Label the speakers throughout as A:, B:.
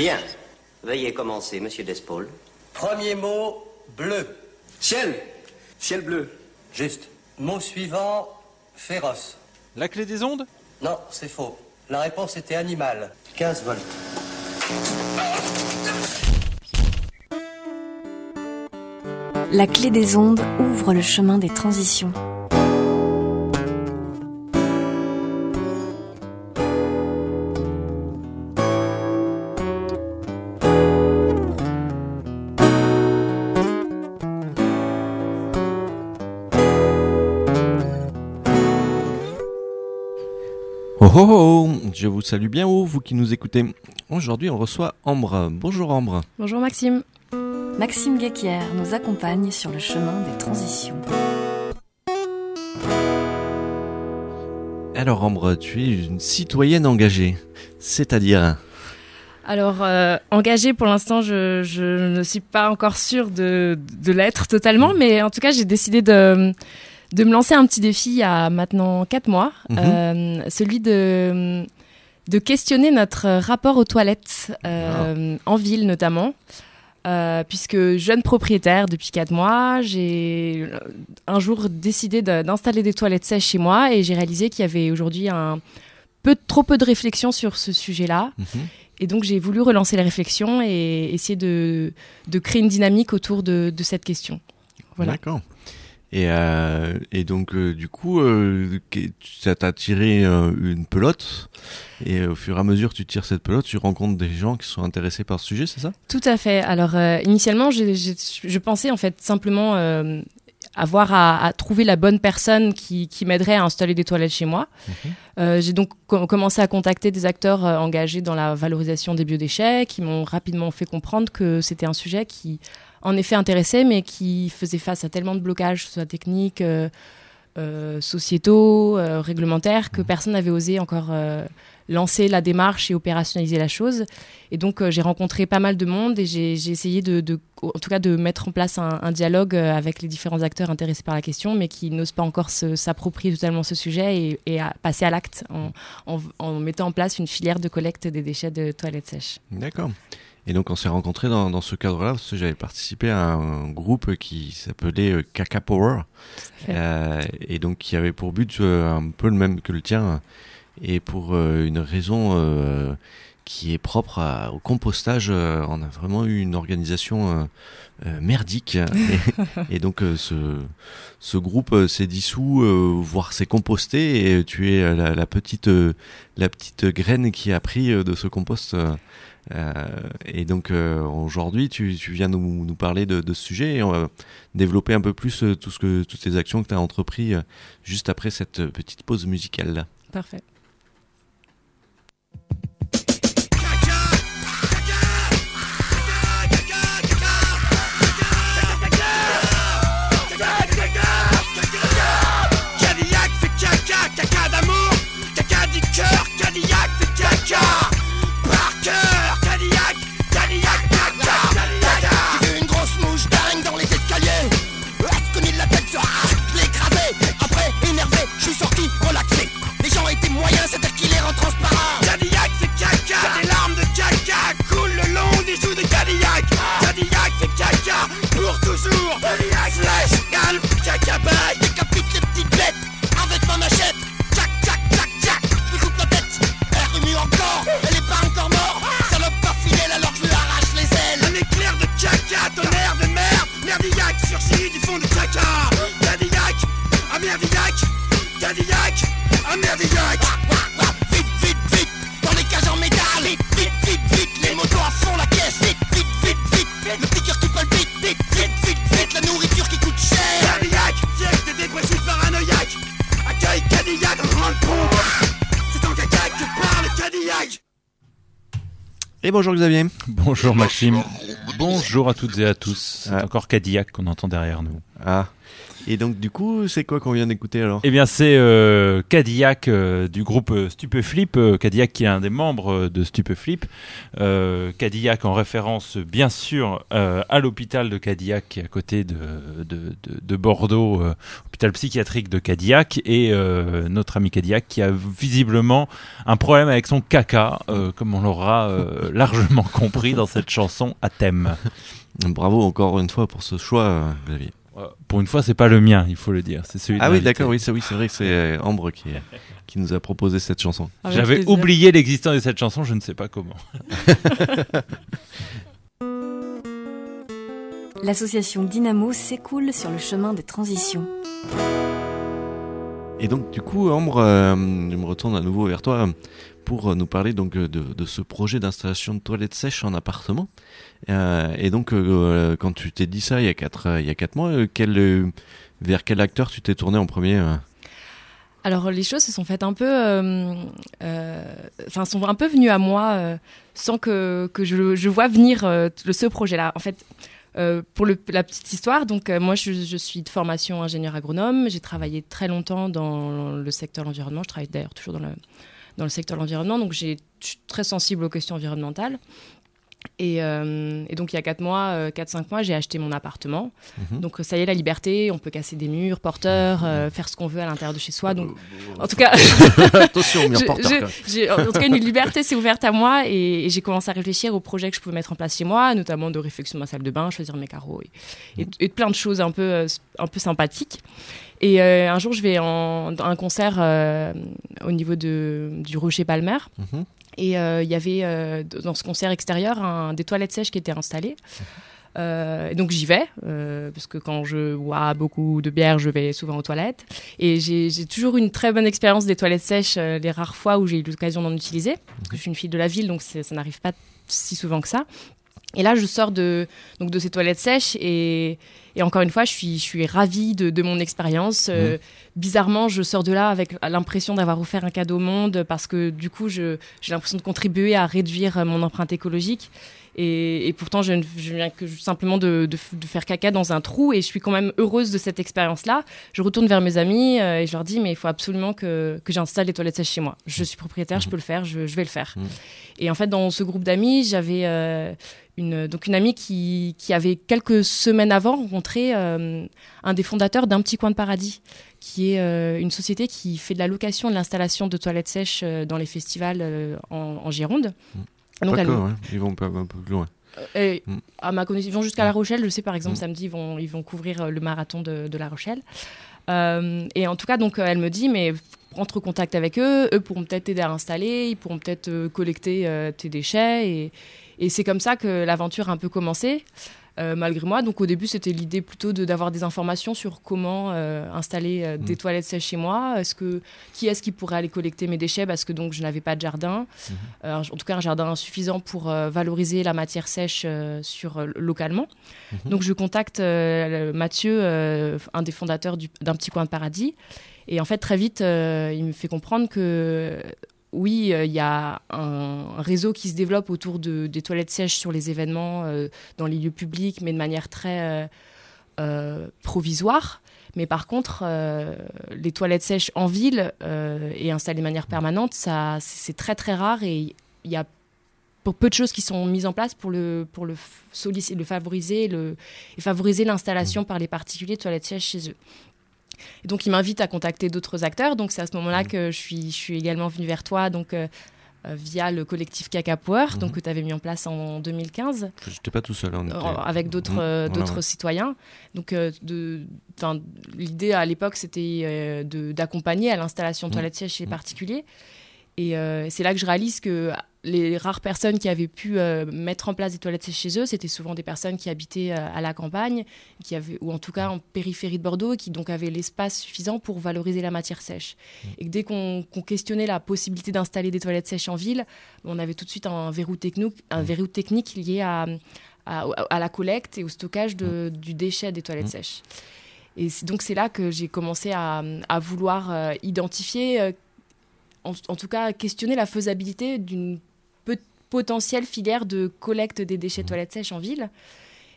A: Bien. Veuillez commencer, monsieur Despaul.
B: Premier mot, bleu.
C: Ciel. Ciel bleu.
B: Juste. Mot suivant, féroce.
D: La clé des ondes?
B: Non, c'est faux. La réponse était animal. 15 volts.
E: La clé des ondes ouvre le chemin des transitions.
F: Oh oh oh Je vous salue bien haut, vous qui nous écoutez. Aujourd'hui, on reçoit Ambre. Bonjour Ambre.
G: Bonjour Maxime.
E: Maxime Guéquière nous accompagne sur le chemin des transitions.
F: Alors Ambre, tu es une citoyenne engagée, c'est-à-dire
G: Alors, euh, engagée pour l'instant, je, je ne suis pas encore sûre de, de l'être totalement, mais en tout cas, j'ai décidé de, de me lancer un petit défi il y a maintenant 4 mois,
F: Mhm.
G: euh, celui de, de questionner notre rapport aux toilettes, euh, en ville notamment. Euh, puisque jeune propriétaire depuis 4 mois, j'ai un jour décidé d'installer des toilettes sèches chez moi et j'ai réalisé qu'il y avait aujourd'hui un peu trop peu de réflexion sur ce sujet-là.
F: Mhm.
G: Et donc j'ai voulu relancer les réflexions et essayer de, de créer une dynamique autour de, de cette question. Voilà.
F: D'accord. Et, euh, et donc, euh, du coup, euh, ça t'a tiré euh, une pelote, et au fur et à mesure que tu tires cette pelote, tu rencontres des gens qui sont intéressés par ce sujet, c'est ça?
G: Tout à fait. Alors euh, initialement, je pensais en fait simplement euh, avoir à, à trouver la bonne personne qui, qui m'aiderait à installer des toilettes chez moi. Euh, j'ai donc co- commencé à contacter des acteurs euh, engagés dans la valorisation des biodéchets qui m'ont rapidement fait comprendre que c'était un sujet qui en effet intéressait mais qui faisait face à tellement de blocages, soit techniques, euh, euh, sociétaux, euh, réglementaires, que personne n'avait osé encore euh, lancer la démarche et opérationnaliser la chose. Et donc, j'ai rencontré pas mal de monde et j'ai essayé de, de- en tout cas, de mettre en place un, un dialogue avec les différents acteurs intéressés par la question, mais qui n'osent pas encore s'approprier totalement ce sujet et, et à passer à l'acte en, en- en mettant en place une filière de collecte des déchets de toilettes sèches.
F: D'accord. Et donc on s'est rencontrés dans, dans ce cadre-là parce que j'avais participé à un groupe qui s'appelait euh, Caca Power. Euh, et donc qui avait pour but euh, un peu le même que le tien et pour euh, une raison euh, qui est propre à- au compostage. euh, on a vraiment eu une organisation euh, euh, merdique et, et donc ce, ce groupe s'est dissous, voire s'est composté et tu es la, la petite la petite graine qui a pris de ce compost. euh, et donc euh, aujourd'hui, tu, tu viens nous, nous parler de, de ce sujet et on va développer un peu plus tout ce que, toutes les actions que tu as entrepris euh, juste après cette petite pause musicale.
G: Parfait.
F: Et bonjour Xavier.
D: Bonjour Maxime. Bonjour à toutes et à tous. C'est
F: Ah.
D: encore Cadillac qu'on entend derrière nous.
F: Ah. Et donc, du coup, c'est quoi qu'on vient d'écouter alors?
D: Eh bien, c'est euh, Cadillac euh, du groupe euh, Stupeflip. euh, Cadillac qui est un des membres euh, de Stupeflip. Euh, Cadillac en référence, bien sûr, euh, à l'hôpital de Cadillac qui est à côté de, de, de- de Bordeaux, euh, hôpital psychiatrique de Cadillac. Et euh, notre ami Cadillac qui a visiblement un problème avec son caca, euh, comme on l'aura euh, largement compris dans cette chanson à thème.
F: Bravo encore une fois pour ce choix, Xavier.
D: Euh, Pour une fois, c'est pas le mien, il faut le dire. C'est celui de
F: Ah oui, d'accord, oui, c'est oui, c'est vrai que c'est euh, Ambre qui, qui nous a proposé cette chanson.
D: J'avais oublié l'existence de cette chanson, je ne sais pas comment.
E: L'association Dynamo s'écoule sur le chemin des transitions.
F: Et donc, du coup, Ambre, euh, je me retourne à nouveau vers toi euh, pour euh, nous parler donc euh, de, de ce projet d'installation de toilettes sèches en appartement. Euh, et donc, euh, quand tu t'es dit ça il y a quatre, euh, il y a quatre mois, euh, euh, vers quel acteur tu t'es tourné en premier euh
G: Alors les choses se sont faites un peu, euh, euh, sont un peu venues à moi euh, sans que, que je, je vois venir euh, ce projet-là. En fait, euh, pour la petite histoire, donc euh, moi je, suis de formation ingénieur agronome. J'ai travaillé très longtemps dans le secteur de l'environnement. Je travaille d'ailleurs toujours dans le dans le secteur de l'environnement, donc je suis très sensible aux questions environnementales. Et, euh, et donc il y a 4 mois, 4-5 mois, j'ai acheté mon appartement.
F: Mhm.
G: Donc ça y est, la liberté, on peut casser des murs, porteurs, euh, faire ce qu'on veut à l'intérieur de chez soi. Donc en tout cas,
F: Attention,
G: en tout cas, une liberté s'est ouverte à moi et, et j'ai commencé à réfléchir aux projets que je pouvais mettre en place chez moi, notamment de réflexion de ma salle de bain, choisir mes carreaux et, et- de plein de choses un peu, euh, un peu sympathiques. Et euh, un jour, je vais en, dans un concert euh, au niveau de, du Rocher Palmer.
F: Mhm.
G: Et euh, il y avait euh, dans ce concert extérieur un, des toilettes sèches qui étaient installées. Euh, donc j'y vais, euh, parce que quand je bois beaucoup de bière, je vais souvent aux toilettes. Et j'ai toujours une très bonne expérience des toilettes sèches, les rares fois où j'ai eu l'occasion d'en utiliser. Parce que je suis une fille de la ville, donc ça n'arrive pas si souvent que ça. Et là, je sors de, donc de ces toilettes sèches et, et encore une fois, je suis, je suis ravie de, de mon expérience. Euh, bizarrement, je sors de là avec l'impression d'avoir offert un cadeau au monde parce que du coup, je- j'ai l'impression de contribuer à réduire mon empreinte écologique. Et, et pourtant, je, ne- je viens que simplement de, de f- de faire caca dans un trou et je suis quand même heureuse de cette expérience-là. Je retourne vers mes amis euh, et je leur dis, mais il faut absolument que, que j'installe les toilettes sèches chez moi. Je suis propriétaire, je peux le faire, je, je vais le faire.
F: Mhm.
G: Et en fait, dans ce groupe d'amis, j'avais euh, une, donc une amie qui, qui avait quelques semaines avant rencontré euh, un des fondateurs d'un petit coin de paradis, qui est euh, une société qui fait de la location et de l'installation de toilettes sèches dans les festivals en, en Gironde. Donc,
F: ouais. ils vont pas un peu plus loin.
G: et
F: Mm.
G: à ma connaissance, ils vont jusqu'à La Rochelle. Je sais par exemple
F: Mm.
G: samedi, ils vont, ils vont couvrir euh, le marathon de, de La Rochelle. Euh, et en tout cas, donc euh, elle me dit, mais entre en contact avec eux. Eux pourront peut-être t'aider à installer, ils pourront peut-être euh, collecter euh, tes déchets. Et, et c'est comme ça que l'aventure a un peu commencé. Euh, malgré moi, donc au début c'était l'idée plutôt de d'avoir des informations sur comment euh, installer euh, des
F: Mm.
G: toilettes sèches chez moi. Est-ce que qui est-ce qui pourrait aller collecter mes déchets? Parce que donc je n'avais pas de jardin,
F: Mhm.
G: Euh, en tout cas un jardin suffisant pour valoriser la matière sèche sur localement.
F: Mhm.
G: Donc je contacte Mathieu, un des fondateurs du- d'un petit coin de paradis, et en fait très vite euh, il me fait comprendre que oui, euh, il y a un réseau qui se développe autour de, des toilettes sèches sur les événements, euh, dans les lieux publics, mais de manière très euh, provisoire. Mais par contre, les toilettes sèches en ville et installées de manière permanente, ça, c'est très très rare et il y a pour peu de choses qui sont mises en place pour le pour le le favoriser, le et favoriser l'installation par les particuliers de toilettes sèches chez eux. Et donc, il m'invite à contacter d'autres acteurs. Donc, c'est à ce moment-là que je suis, je suis également venue vers toi, donc euh, euh, via le collectif Caca Power, donc
F: Mhm.
G: que tu avais mis en place en 2015
F: J'étais pas tout seul. On était...
G: avec d'autres
F: Mhm.
G: euh,
F: Voilà,
G: d'autres
F: ouais.
G: citoyens. Donc, euh, l'idée à l'époque, c'était euh, d'accompagner à l'installation de toilettes sèches chez les particuliers. Et c'est là que je réalise que les rares personnes qui avaient pu euh, mettre en place des toilettes sèches chez eux, c'était souvent des personnes qui habitaient euh, à la campagne, qui avaient, ou en tout cas en périphérie de Bordeaux, et qui donc avaient l'espace suffisant pour valoriser la matière sèche. Et que dès qu'on questionnait la possibilité d'installer des toilettes sèches en ville, on avait tout de suite un verrou, techno, un verrou technique lié à, à, à la collecte et au stockage de- du déchet des toilettes sèches. Et c'est- donc c'est là que j'ai commencé à, à vouloir euh, identifier, en, en tout cas questionner la faisabilité d'une potentielle filière de collecte des déchets de toilettes sèches en ville.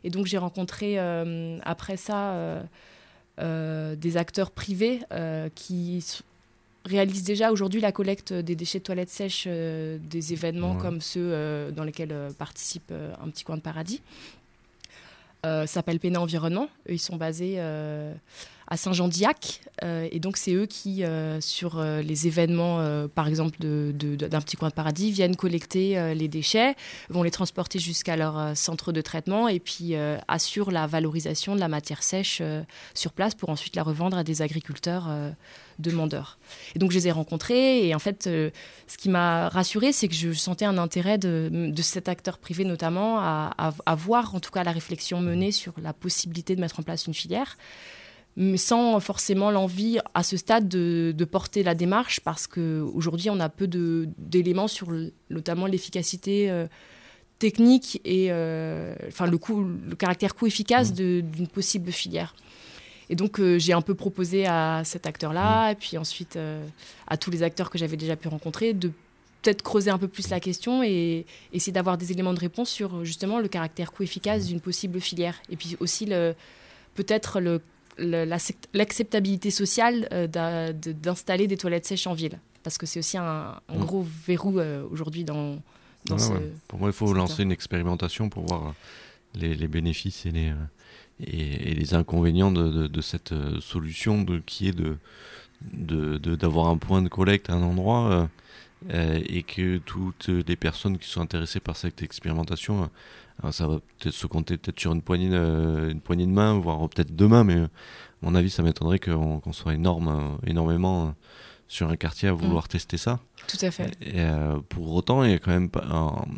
G: Et donc j'ai rencontré euh, après ça euh, euh, des acteurs privés qui réalisent déjà aujourd'hui la collecte des déchets de toilettes sèches des événements
F: Ouais.
G: comme ceux dans lesquels participe Un Petit Coin de Paradis. S'appelle Péna Environnement. Eux, ils sont basés à Saint-Jean-d'Iac. Euh, et donc, c'est eux qui, euh, sur euh, les événements, par exemple, d'un petit coin de paradis, viennent collecter les déchets, vont les transporter jusqu'à leur centre de traitement et puis assurent la valorisation de la matière sèche sur place pour ensuite la revendre à des agriculteurs demandeurs. Et donc, je les ai rencontrés. Et en fait, ce qui m'a rassurée, c'est que je sentais un intérêt de, de cet acteur privé, notamment, à- à voir en tout cas la réflexion menée sur la possibilité de mettre en place une filière mais sans forcément l'envie à ce stade de, de porter la démarche parce qu'aujourd'hui on a peu d'éléments sur le- notamment l'efficacité euh, technique et euh, enfin le, coût, le caractère coût efficace de- d'une possible filière. Et donc euh, j'ai un peu proposé à cet acteur-là et puis ensuite à tous les acteurs que j'avais déjà pu rencontrer de peut-être creuser un peu plus la question et essayer d'avoir des éléments de réponse sur justement le caractère coût efficace d'une possible filière. Et puis aussi le peut-être le l'acceptabilité sociale euh, d'installer des toilettes sèches en ville. Parce que c'est aussi un, un
F: Mm.
G: gros verrou euh, aujourd'hui dans, ce...
F: ouais. Pour moi, il faut lancer une expérimentation pour voir euh, les, les bénéfices et les, et, et les inconvénients de, de- de cette solution de, qui est de- d'avoir un point de collecte à un endroit euh, et que toutes les personnes qui sont intéressées par cette expérimentation, euh, ça va peut-être se compter peut-être sur une poignée, de, une poignée de main, voire peut-être deux mains, mais à mon avis, ça m'étonnerait qu'on soit énorme, euh, énormément sur un quartier à vouloir tester ça.
G: Tout à fait.
F: Et, euh, pour autant, il y a quand même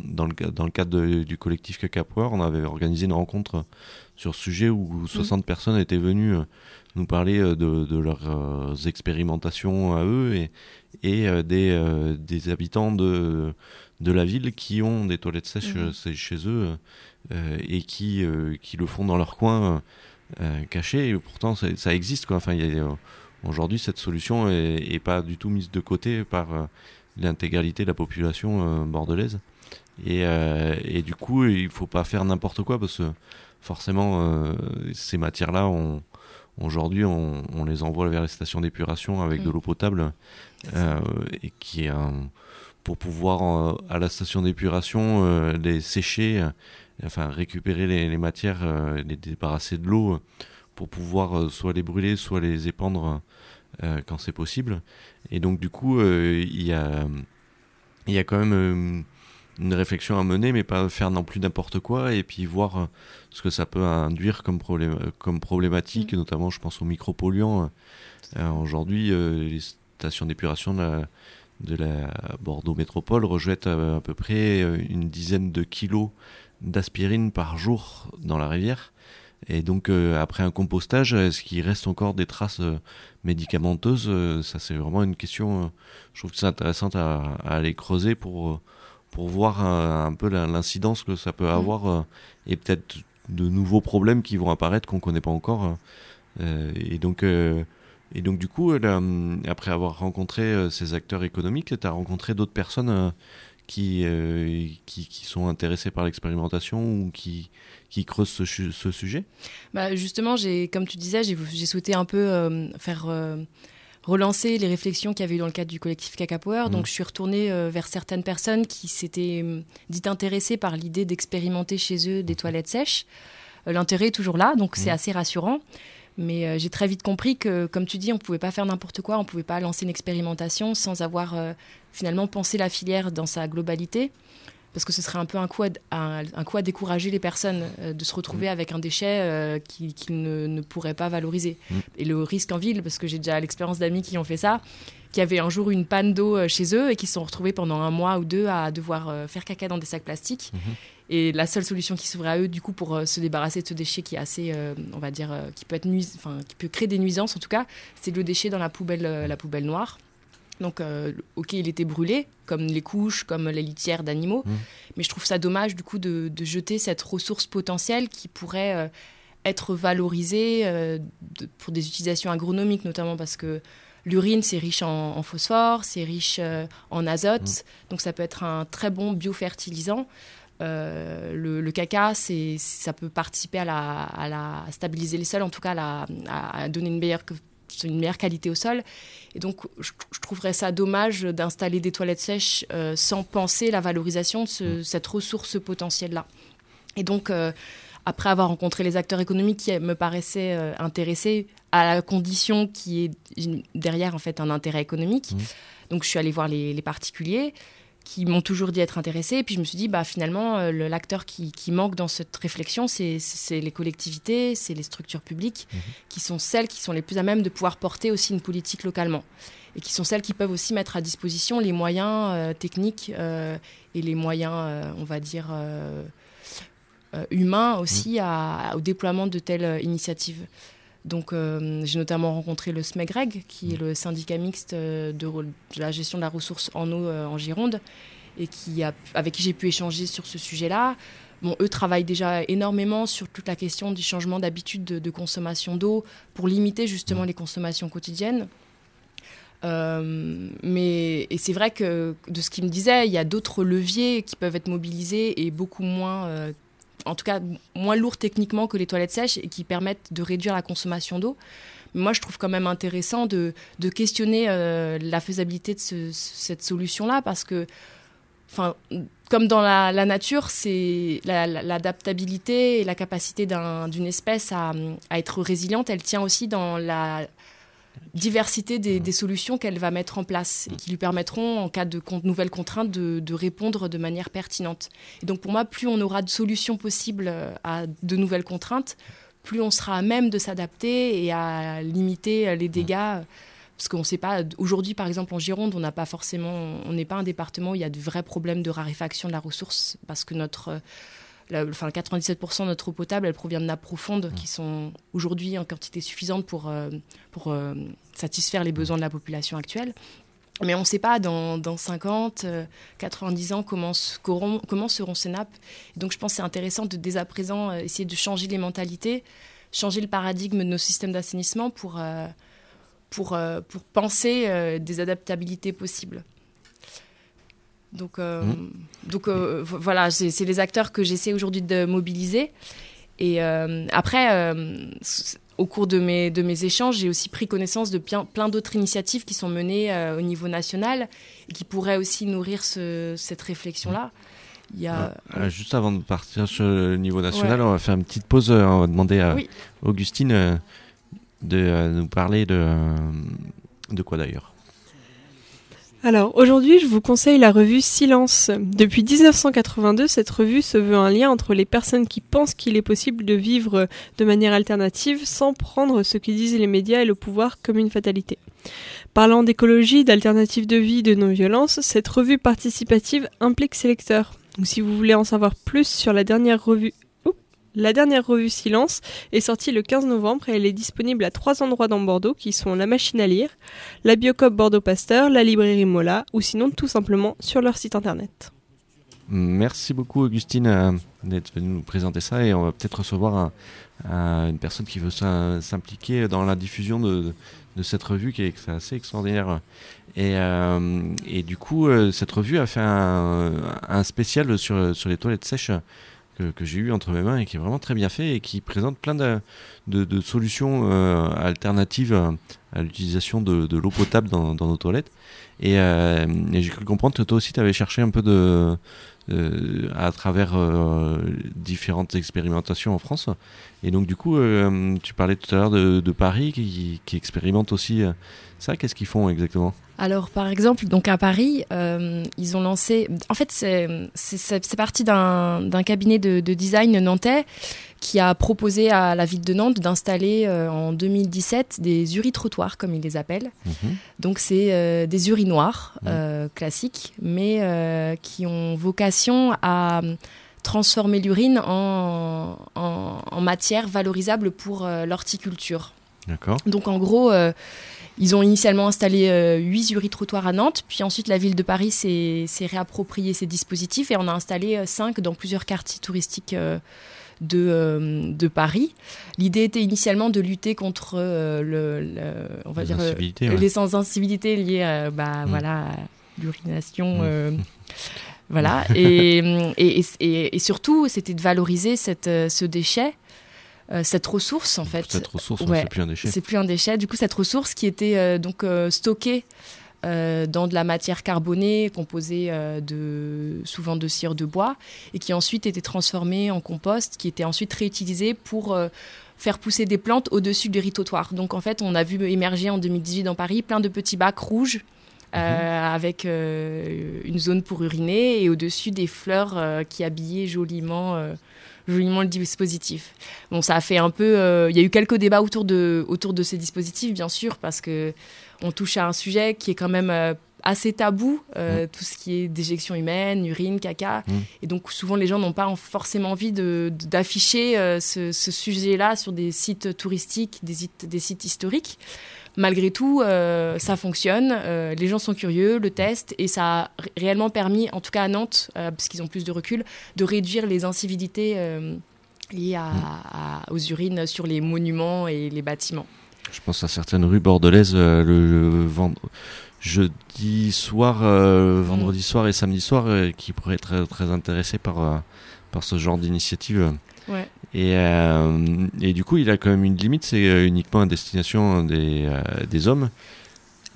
F: dans, le, dans le cadre de- du collectif Caca Power, on avait organisé une rencontre sur ce sujet où 60 personnes étaient venues nous parler euh, de, de leurs euh, expérimentations à eux et, et euh, des, des habitants de, de la ville qui ont des toilettes sèches c'est chez eux et qui, qui le font dans leur coin caché. Et pourtant, ça, ça existe. Quoi. Enfin, Aujourd'hui, cette solution est, est pas du tout mise de côté par l'intégralité de la population bordelaise. Et, euh, et du coup, il faut pas faire n'importe quoi parce que forcément, euh, ces matières-là, on, aujourd'hui, on, on les envoie vers les stations d'épuration avec de l'eau potable euh, et qui pour pouvoir euh, à la station d'épuration euh, les sécher, enfin récupérer les, les matières, les débarrasser de l'eau pour pouvoir soit les brûler, soit les épandre quand c'est possible. Et donc du coup, il y a il y a quand même une réflexion à mener, mais pas faire non plus n'importe quoi, et puis voir euh, ce que ça peut induire comme, problématique, notamment je pense aux micropolluants. Euh, Aujourd'hui, euh, les stations d'épuration de la, de la Bordeaux Métropole rejettent à peu près une dizaine de kilos d'aspirine par jour dans la rivière. Et donc euh, après un compostage, est-ce qu'il reste encore des traces euh, médicamenteuses? Euh, Ça c'est vraiment une question, je trouve que c'est intéressant à, à aller creuser pour, pour voir un, un peu l'incidence que ça peut avoir euh, et peut-être de nouveaux problèmes qui vont apparaître qu'on connaît pas encore. Euh, et donc euh, et donc du coup, après avoir rencontré euh, ces acteurs économiques, tu as rencontré d'autres personnes euh, qui, euh, qui, qui sont intéressées par l'expérimentation ou qui, qui creusent ce, sujet?
G: Bah, justement, j'ai, comme tu disais, j'ai, j'ai souhaité un peu euh, faire euh, relancer les réflexions qu'il y avait eu dans le cadre du collectif Caca Power.
F: Mhm.
G: Donc, je suis retournée euh, vers certaines personnes qui s'étaient euh, dites intéressées par l'idée d'expérimenter chez eux des toilettes sèches. Euh, l'intérêt est toujours là, donc c'est
F: Mhm.
G: assez rassurant. Mais euh, j'ai très vite compris que, comme tu dis, on pouvait pas faire n'importe quoi, on pouvait pas lancer une expérimentation sans avoir finalement pensé la filière dans sa globalité. Parce que ce serait un peu un coup à, un, un coup à décourager les personnes euh, de se retrouver avec un déchet euh, qui- qu'ils ne, ne pourraient pas valoriser.
F: Mm.
G: Et le risque en ville, parce que j'ai déjà l'expérience d'amis qui ont fait ça, qui avaient un jour une panne d'eau euh, chez eux et qui se sont retrouvés pendant un mois ou deux à devoir faire caca dans des sacs plastiques.
F: Mhm.
G: Et la seule solution qui s'ouvrait à eux, du coup, pour se débarrasser de ce déchet qui est assez, euh, on va dire, qui peut être nuis- enfin, qui peut créer des nuisances en tout cas, c'est le déchet dans la poubelle, la poubelle noire. Donc, euh, ok, il était brûlé, comme les couches, comme les litières d'animaux,
F: Mhm.
G: mais je trouve ça dommage du coup de, de jeter cette ressource potentielle qui pourrait euh, être valorisée euh, de- pour des utilisations agronomiques, notamment parce que l'urine c'est riche en, en phosphore, c'est riche en azote, donc ça peut être un très bon biofertilisant. Euh, le, le caca, ça peut participer à, la, à, la, à stabiliser les sols, en tout cas à, la- à- à donner une meilleure, une meilleure qualité au sol. Et donc, je, je trouverais ça dommage d'installer des toilettes sèches euh, sans penser la valorisation de ce- cette ressource potentielle-là. Et donc, euh, après avoir rencontré les acteurs économiques qui me paraissaient euh, intéressés, à la condition qu'il y ait derrière en fait un intérêt économique.
F: Mmh.
G: Donc, je suis allée voir les, les particuliers qui m'ont toujours dit être intéressés. Et puis je me suis dit, bah, finalement, euh, l'acteur qui, qui manque dans cette réflexion, c'est les collectivités, c'est les structures publiques, qui sont celles qui sont les plus à même de pouvoir porter aussi une politique localement. Et qui sont celles qui peuvent aussi mettre à disposition les moyens euh, techniques euh, et les moyens, euh, on va dire, humains aussi à- au déploiement de telles initiatives. Donc, euh, j'ai notamment rencontré le SMEGREG, qui est le syndicat mixte euh, de, la gestion de la ressource en eau euh, en Gironde, et qui a, avec qui j'ai pu échanger sur ce sujet-là. Bon, eux travaillent déjà énormément sur toute la question du changement d'habitude de, de consommation d'eau pour limiter justement les consommations quotidiennes. Euh, mais et c'est vrai que de ce qu'il me disait, il y a d'autres leviers qui peuvent être mobilisés et beaucoup moins, en tout cas moins lourds techniquement que les toilettes sèches et qui permettent de réduire la consommation d'eau. Moi, je trouve quand même intéressant de, questionner euh, la faisabilité de ce- cette solution-là parce que, enfin, comme dans la, nature, c'est la- la- l'adaptabilité et la capacité d'un- d'une espèce à être résiliente, elle tient aussi dans la diversité des, des solutions qu'elle va mettre en place et qui lui permettront, en cas de con- nouvelles contraintes, de, de répondre de manière pertinente. Et donc pour moi, plus on aura de solutions possibles euh, à de nouvelles contraintes, plus on sera à même de s'adapter et à limiter euh, les dégâts. Parce qu'on ne sait pas, aujourd'hui par exemple en Gironde, on n'a pas forcément, on n'est pas un département où il y a de vrais problèmes de raréfaction de la ressource parce que notre, euh, la- enfin 97% de notre eau potable, elle provient de nappes profondes qui sont aujourd'hui en quantité suffisante pour, euh, pour euh, satisfaire les besoins de la population actuelle. Mais on ne sait pas dans, dans 50, euh, 90 ans comment, seront ces nappes. Donc je pense que c'est intéressant de dès à présent euh, essayer de changer les mentalités, changer le paradigme de nos systèmes d'assainissement pour, euh, pour, euh, pour penser euh, des adaptabilités possibles. Donc, euh, donc euh, vo- voilà, c'est les acteurs que j'essaie aujourd'hui de mobiliser. Et euh, après, au cours de mes, de mes échanges, j'ai aussi pris connaissance de plein, plein d'autres initiatives qui sont menées euh, au niveau national et qui pourraient aussi nourrir ce- cette réflexion-là. Il y a...
F: Euh, juste avant de partir sur le niveau national,
G: Ouais.
F: on va faire une petite pause. On va demander à
G: Oui.
F: Augustine euh, de nous parler de, de quoi d'ailleurs?
H: Alors aujourd'hui, je vous conseille la revue Silence. Depuis 1982, cette revue se veut un lien entre les personnes qui pensent qu'il est possible de vivre de manière alternative sans prendre ce que disent les médias et le pouvoir comme une fatalité. Parlant d'écologie, d'alternatives de vie, de non-violence, cette revue participative implique ses lecteurs. Donc si vous voulez en savoir plus sur la dernière revue. La dernière revue Silence est sortie le 15 novembre et elle est disponible à trois endroits dans Bordeaux qui sont la machine à lire, la Biocop Bordeaux Pasteur, la librairie Mola ou sinon tout simplement sur leur site internet.
F: Merci beaucoup Augustine euh, d'être venue nous présenter ça et on va peut-être recevoir un- un- une personne qui veut s'im- s'impliquer dans la diffusion de, cette revue qui est, assez extraordinaire. Et, euh, du coup, euh, cette revue a fait un, spécial sur les toilettes sèches que, j'ai eu entre mes mains et qui est vraiment très bien fait et qui présente plein de, solutions euh, alternatives à, l'utilisation de, l'eau potable dans, nos toilettes. Et, euh, et j'ai cru comprendre que toi aussi, tu avais cherché un peu de, euh, à travers différentes expérimentations en France. Et donc, du coup, euh, tu parlais tout à l'heure de, de Paris qui, qui expérimente aussi euh, ça. Qu'est-ce qu'ils font exactement?
G: Alors, par exemple, donc à Paris, euh, ils ont lancé. En fait, c'est parti d'un cabinet de, de design nantais qui a proposé à la ville de Nantes d'installer en 2017 des uri-trottoirs, comme ils les appellent. Donc, c'est des urinoirs euh, classiques, mais qui ont vocation à transformer l'urine en, en, en matière valorisable pour euh, l'horticulture.
F: D'accord.
G: Donc en gros, euh, ils ont initialement installé euh, 8 uri-trottoirs à Nantes, puis ensuite la ville de Paris s'est réapproprié ces dispositifs et on a installé 5 dans plusieurs quartiers touristiques de, euh, de Paris. L'idée était initialement de lutter contre euh, le, le- on va
F: Les
G: dire, euh,
F: ouais.
G: les liées bah,
F: Mm.
G: voilà, à l'urination
F: Mm.
G: Voilà. et, et, et, et, surtout, c'était de valoriser cette, euh, ce déchet. Euh, cette ressource en fait.
F: Cette ressource,
G: Ouais.
F: c'est plus un déchet.
G: C'est plus un déchet. Du coup, cette ressource qui était euh, donc euh, stockée dans de la matière carbonée composée de souvent de cire de bois et qui ensuite était transformée en compost, qui était ensuite réutilisée pour faire pousser des plantes au-dessus du ritotoire. Donc en fait, on a vu émerger en 2018 dans Paris plein de petits bacs rouges. Euh, avec euh, une zone pour uriner et au-dessus des fleurs euh, qui habillaient joliment, joliment le dispositif. Bon, ça a fait un peu. euh, Il y a eu quelques débats autour de, autour de ces dispositifs, bien sûr, parce que on touche à un sujet qui est quand même euh, assez tabou, euh, tout ce qui est déjection humaine, urine, caca.
F: Mm.
G: Et donc, souvent, les gens n'ont pas en- forcément envie d'afficher ce, ce sujet-là sur des sites touristiques, des sites historiques. Malgré tout, euh, ça fonctionne, euh, les gens sont curieux, le testent, et ça a ré- réellement permis, en tout cas à Nantes, euh, parce qu'ils ont plus de recul, de réduire les incivilités liées à- à- aux urines sur les monuments et les bâtiments.
F: Je pense à certaines rues bordelaises le jeudi soir, euh, vendredi soir et samedi soir euh, qui pourraient être très, très intéressés par, euh, par ce genre d'initiative.
G: Ouais.
F: Et, euh, et du coup, il a quand même une limite, c'est euh, uniquement à destination des, euh, des hommes.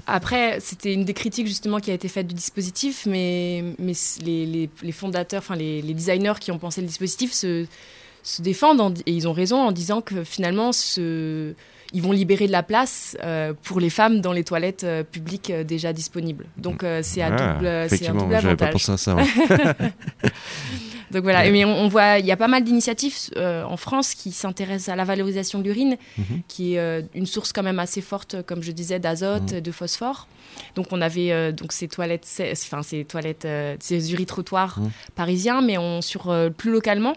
G: Après, c'était une des critiques justement qui a été faite du dispositif, mais, les, les- les fondateurs, enfin les, les designers qui ont pensé le dispositif se, se défendent, en et ils ont raison en disant que finalement, ce, ils vont libérer de la place euh, pour les femmes dans les toilettes euh, publiques euh, déjà disponibles. Donc c'est à
F: Ah,
G: double, c'est un double
F: j'avais pas
G: avantage.
F: pensé à ça. ouais.
G: Donc voilà,
F: Ouais.
G: mais on, on voit, il y a pas mal d'initiatives euh, en France qui s'intéressent à la valorisation de l'urine,
F: Mhm.
G: qui est euh, une source quand même assez forte, comme je disais, d'azote,
F: Mhm.
G: de phosphore. Donc on avait euh, donc ces toilettes, enfin ces toilettes, ces uritrottoirs
F: Mhm.
G: parisiens, mais on, sur plus localement,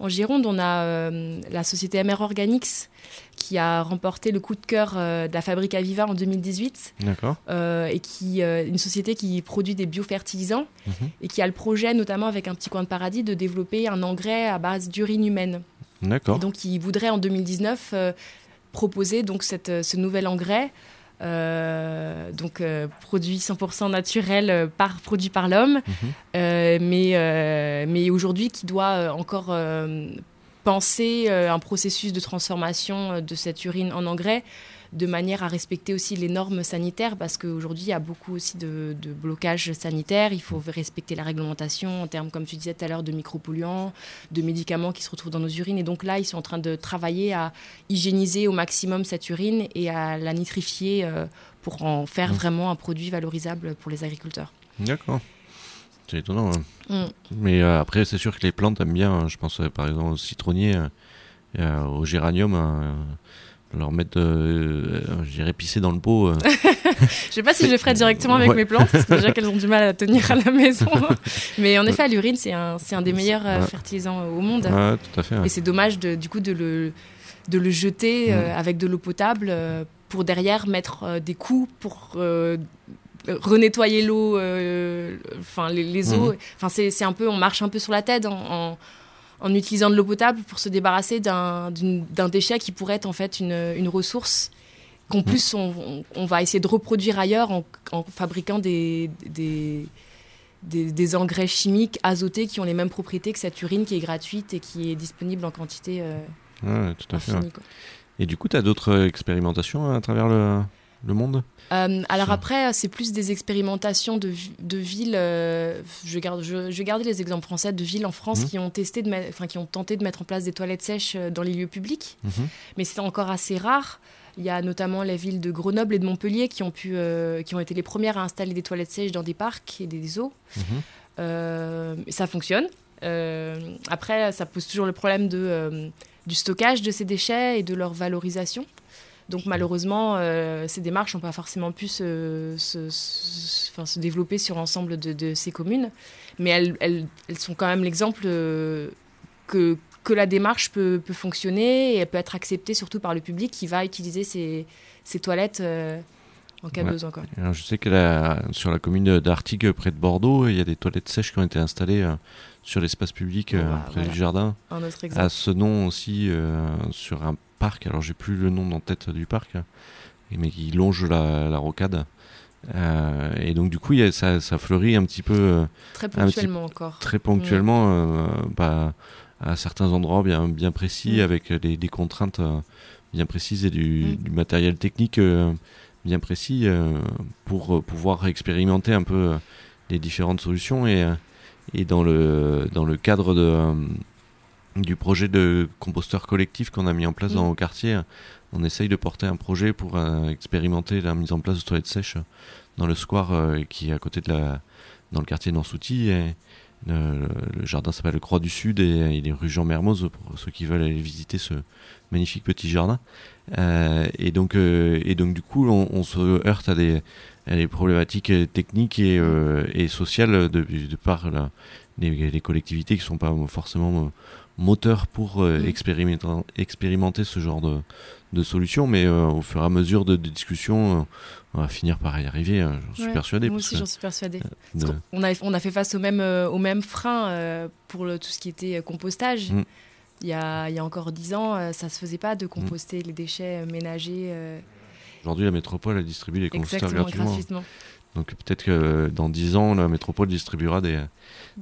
G: en Gironde, on a la société MR Organics qui a remporté le coup de cœur euh, de la fabrique Aviva en 2018
F: D'accord.
G: euh, et qui euh, une société qui produit des biofertilisants
F: Mhm.
G: et qui a le projet, notamment avec un petit coin de paradis, de développer un engrais à base d'urine humaine.
F: D'accord.
G: donc, il voudrait en 2019 euh, proposer donc cette, ce nouvel engrais. euh, donc euh, produit 100% naturel euh, par produit par l'homme
F: Mhm.
G: mais mais aujourd'hui qui doit encore penser euh, un processus de transformation euh, de cette urine en engrais de manière à respecter aussi les normes sanitaires parce qu'aujourd'hui il y a beaucoup aussi de, de blocages sanitaires. Il faut respecter la réglementation en termes, comme tu disais tout à l'heure, de micropolluants, de médicaments qui se retrouvent dans nos urines. Et donc là, ils sont en train de travailler à hygiéniser au maximum cette urine et à la nitrifier euh, pour en faire
F: Mmh.
G: vraiment un produit valorisable pour les agriculteurs.
F: D'accord. C'est étonnant. hein.
G: Mm.
F: Mais euh, après, c'est sûr que les plantes aiment bien. hein. Je pense euh, par exemple au citronnier, euh, et, euh, au géranium. leur mettre, euh, je dirais, pisser dans le pot.
G: Je sais pas si je le ferais directement avec
F: Ouais.
G: mes plantes, parce que déjà qu'elles ont du mal à tenir à la maison. Mais en effet, l'urine, c'est un, un des meilleurs
F: Ouais.
G: fertilisants au monde.
F: Ouais, tout à fait.
G: Et c'est dommage de, du coup de le, de le jeter
F: Mm.
G: avec de l'eau potable pour derrière mettre des coups pour renettoyer l'eau, euh, enfin les, les eaux.
F: Mhm.
G: Enfin c'est c'est un peu, on marche un peu sur la tête en, en, en utilisant de l'eau potable pour se débarrasser d'un déchet qui pourrait être en fait une, une ressource qu'en plus on, on- va essayer de reproduire ailleurs en, en fabriquant des, des, des, des engrais chimiques azotés qui ont les mêmes propriétés que cette urine qui est gratuite et qui est disponible en quantité euh,
F: Ouais, tout à fait.
G: infinie. quoi.
F: Et du coup, tu as d'autres euh, expérimentations à travers le, le monde
G: Euh, alors après, c'est plus des expérimentations de, vi- de villes. euh, je, garde, je, garder les exemples français de villes en France
F: Mhm.
G: qui ont testé, de enfin qui ont tenté de mettre en place des toilettes sèches euh, dans les lieux publics,
F: Mhm.
G: mais c'est encore assez rare. Il y a notamment les villes de Grenoble et de Montpellier qui ont pu, euh, qui ont été les premières à installer des toilettes sèches dans des parcs et des eaux.
F: Mhm.
G: Ça fonctionne. Après, ça pose toujours le problème de, du stockage de ces déchets et de leur valorisation. Donc malheureusement, euh, ces démarches n'ont pas forcément pu se, se, se- enfin, se développer sur l'ensemble de, de ces communes. Mais elles, elles, elles sont quand même l'exemple euh, que, que la démarche peut, peut fonctionner et elle peut être acceptée surtout par le public qui va utiliser ces, ces toilettes euh, en cas de
F: Ouais.
G: besoin. Quoi.
F: Alors, je sais que la- sur la commune d'Artigues, près de Bordeaux, il y a des toilettes sèches qui ont été installées euh, sur l'espace public, euh,
G: Voilà,
F: près
G: voilà.
F: du jardin.
G: Un autre exemple.
F: À ce nom aussi, euh, sur un parc, alors j'ai plus le nom en tête du parc, mais qui longe la, la rocade. Euh, et donc du coup, il y a- ça, ça fleurit un petit peu,
G: Très
F: petit-
G: ponctuellement encore.
F: très ponctuellement, euh, bah, à certains endroits bien, bien précis,
G: Mm.
F: avec des, des contraintes bien précises et du,
G: Mm.
F: du matériel technique bien précis pour pouvoir expérimenter un peu les différentes solutions. Et, et dans, le, dans le cadre de, euh, du projet de composteur collectif qu'on a mis en place
G: Mm.
F: dans le quartier, on essaye de porter un projet pour euh, expérimenter la mise en place de toilettes sèches dans le square euh, qui est à côté de la dans le quartier d'Ansouti. Et le, le jardin s'appelle le Croix du Sud et il est rue Jean Mermoz pour ceux qui veulent aller visiter ce magnifique petit jardin. Euh, et donc euh, et donc du coup on, se heurte à des, à des problématiques euh, techniques et, euh, et sociales de, de par les, les collectivités qui sont pas forcément moteurs pour euh,
G: Mm.
F: expérimenter, expérimenter ce genre de, de solutions, mais euh, au fur et à mesure de, de discussions, euh, on va finir par y arriver, euh, j'en suis
G: Ouais,
F: persuadé.
G: Moi aussi, j'en suis qu'on- on, a, on a fait face au même, au même frein pour le- tout ce qui était compostage.
F: Mm.
G: Il, y a, il y a encore dix ans, ça se faisait pas de composter les déchets ménagers
F: Aujourd'hui, la métropole elle distribue les composteurs gratuitement. Donc peut-être que dans 10 ans, la métropole distribuera des,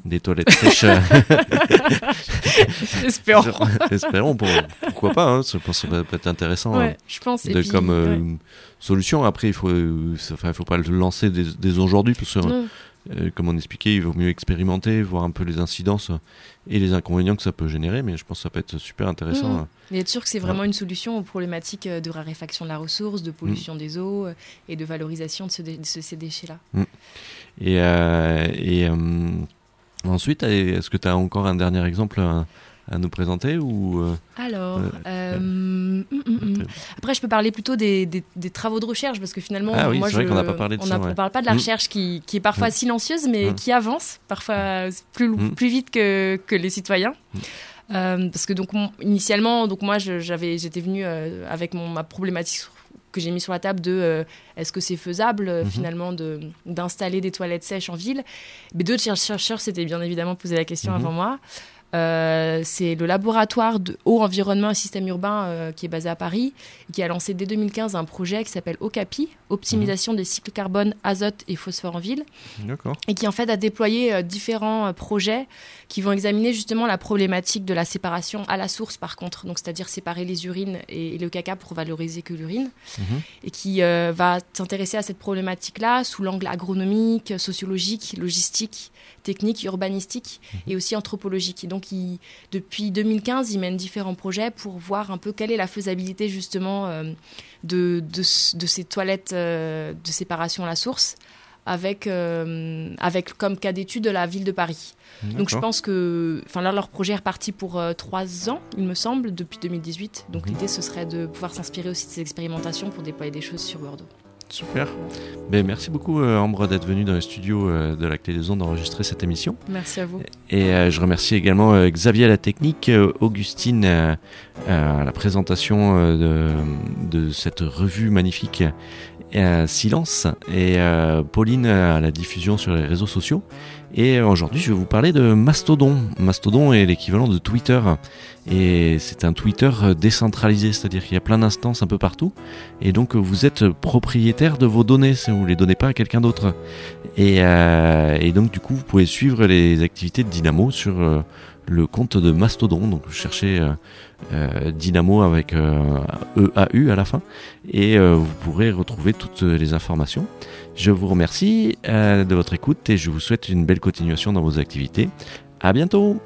F: des toilettes sèches.
G: Espérons.
F: Espérons, pour- pourquoi pas, hein, je pense que ça peut être intéressant.
G: Ouais,
F: hein.
G: je pense. Et
F: de,
G: puis,
F: comme euh,
G: ouais.
F: solution. Après, il faut, euh, ça- enfin, il faut pas le lancer dès, dès aujourd'hui, parce que,
G: Non.
F: Euh, comme on expliquait, il vaut mieux expérimenter, voir un peu les incidences et les inconvénients que ça peut générer. Mais je pense que ça peut être super intéressant.
G: Mhm. Mais être sûr que c'est vraiment une solution aux problématiques euh, de raréfaction de la ressource, de pollution
F: Mm.
G: des eaux et de valorisation de, ce dé- de ce- ces déchets-là.
F: Et, euh, et euh, ensuite, est-ce que tu as encore un dernier exemple à nous présenter ou euh,
G: Alors,
F: Euh,
G: euh, hum, hum, hum. après, je peux parler plutôt des, des- des travaux de recherche parce que finalement,
F: Ah oui,
G: moi, je-
F: qu'on n'a pas parlé de
G: on
F: ça,
G: a- on
F: ouais.
G: parle pas de la
F: Mm.
G: recherche qui, qui est parfois
F: Mm.
G: silencieuse, mais
F: Mm.
G: qui avance parfois plus,
F: Mm.
G: plus vite que, que les citoyens. Euh, parce que donc initialement, donc moi, j'avais, j'étais venue avec mon, ma problématique que j'ai mis sur la table de euh, est-ce que c'est faisable euh,
F: Mhm.
G: finalement de d'installer des toilettes sèches en ville. Mais d'autres cher- chercheurs s'étaient bien évidemment posé la question
F: Mhm.
G: avant moi. Euh, c'est le laboratoire de haut environnement et système urbain euh, qui est basé à Paris et qui a lancé dès 2015 un projet qui s'appelle OCAPI, optimisation des cycles carbone, azote et phosphore en ville. Et qui en fait a déployé euh, différents projets qui vont examiner justement la problématique de la séparation à la source par contre, donc c'est-à-dire séparer les urines et, et le caca pour valoriser que l'urine,
F: Mhm.
G: et qui va s'intéresser à cette problématique-là sous l'angle agronomique, sociologique, logistique, technique, urbanistique et aussi anthropologique. Et donc il- depuis 2015, il mène différents projets pour voir un peu quelle est la faisabilité justement euh, de, de, ce- de ces toilettes euh, de séparation à la source avec, euh, avec comme cas d'étude la ville de Paris. Donc je pense que, enfin là leur projet est reparti pour euh, trois ans, il me semble, depuis 2018. Donc
F: Mhm.
G: l'idée ce serait de pouvoir s'inspirer aussi de ces expérimentations pour déployer des choses sur Bordeaux.
F: Super. Ben, merci beaucoup, euh, Ambre, d'être venue dans le studio euh, de la Clé des Ondes enregistrer cette émission.
G: Merci à vous.
F: Et euh, je remercie également Xavier à la technique, Augustine à la présentation de, de cette revue magnifique Silence et Pauline à la diffusion sur les réseaux sociaux. Et aujourd'hui, je vais vous parler de Mastodon. Mastodon est l'équivalent de Twitter. Et c'est un Twitter décentralisé, c'est-à-dire qu'il y a plein d'instances un peu partout. Et donc, vous êtes propriétaire de vos données, si vous ne les donnez pas à quelqu'un d'autre. Et, euh, et donc, du coup, vous pouvez suivre les activités de Dynamo sur euh, le compte de Mastodon. Donc, vous cherchez euh, Dynamo avec EAU à la fin. Et vous pourrez retrouver toutes les informations. Je vous remercie euh, de votre écoute et je vous souhaite une belle continuation dans vos activités. À bientôt!